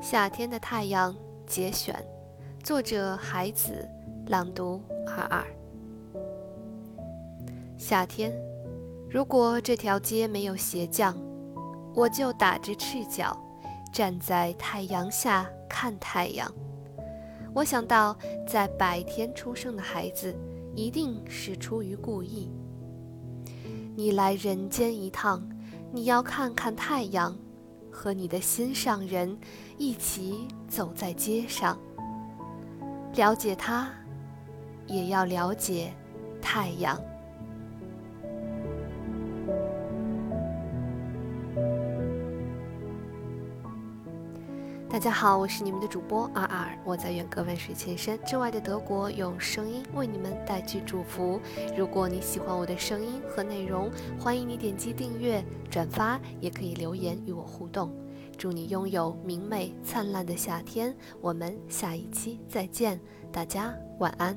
夏天的太阳节选，作者海子，朗读二二。夏天，如果这条街没有鞋匠，我就打着赤脚站在太阳下看太阳。我想到，在白天出生的孩子一定是出于故意。你来人间一趟，你要看看太阳。和你的心上人一起走在街上，了解他，也要了解太阳。大家好，我是你们的主播阿尔，我在远隔万水千山之外的德国，用声音为你们带去祝福。如果你喜欢我的声音和内容，欢迎你点击订阅、转发，也可以留言与我互动。祝你拥有明媚灿烂的夏天，我们下一期再见，大家晚安。